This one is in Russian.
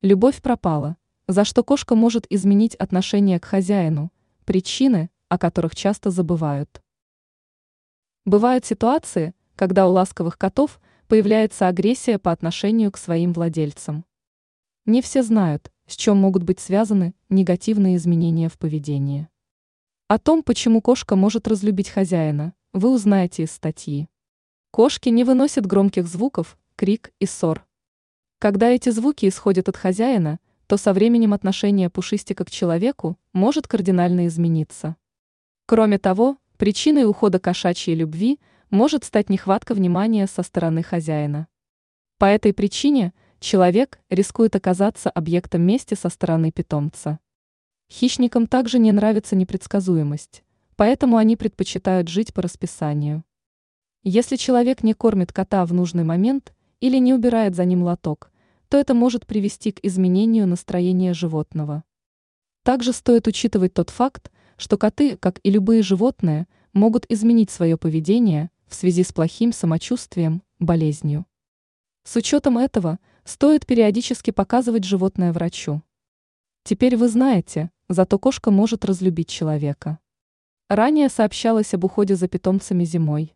Любовь пропала, за что кошка может изменить отношение к хозяину, причины, о которых часто забывают. Бывают ситуации, когда у ласковых котов появляется агрессия по отношению к своим владельцам. Не все знают, с чем могут быть связаны негативные изменения в поведении. О том, почему кошка может разлюбить хозяина, вы узнаете из статьи. Кошки не выносят громких звуков, крик и ссор. Когда эти звуки исходят от хозяина, то со временем отношение пушистика к человеку может кардинально измениться. Кроме того, причиной ухода кошачьей любви может стать нехватка внимания со стороны хозяина. По этой причине человек рискует оказаться объектом мести со стороны питомца. Хищникам также не нравится непредсказуемость, поэтому они предпочитают жить по расписанию. Если человек не кормит кота в нужный момент или не убирает за ним лоток, то это может привести к изменению настроения животного. Также стоит учитывать тот факт, что коты, как и любые животные, могут изменить свое поведение в связи с плохим самочувствием, болезнью. С учетом этого стоит периодически показывать животное врачу. Теперь вы знаете, зато кошка может разлюбить человека. Ранее сообщалось об уходе за питомцами зимой.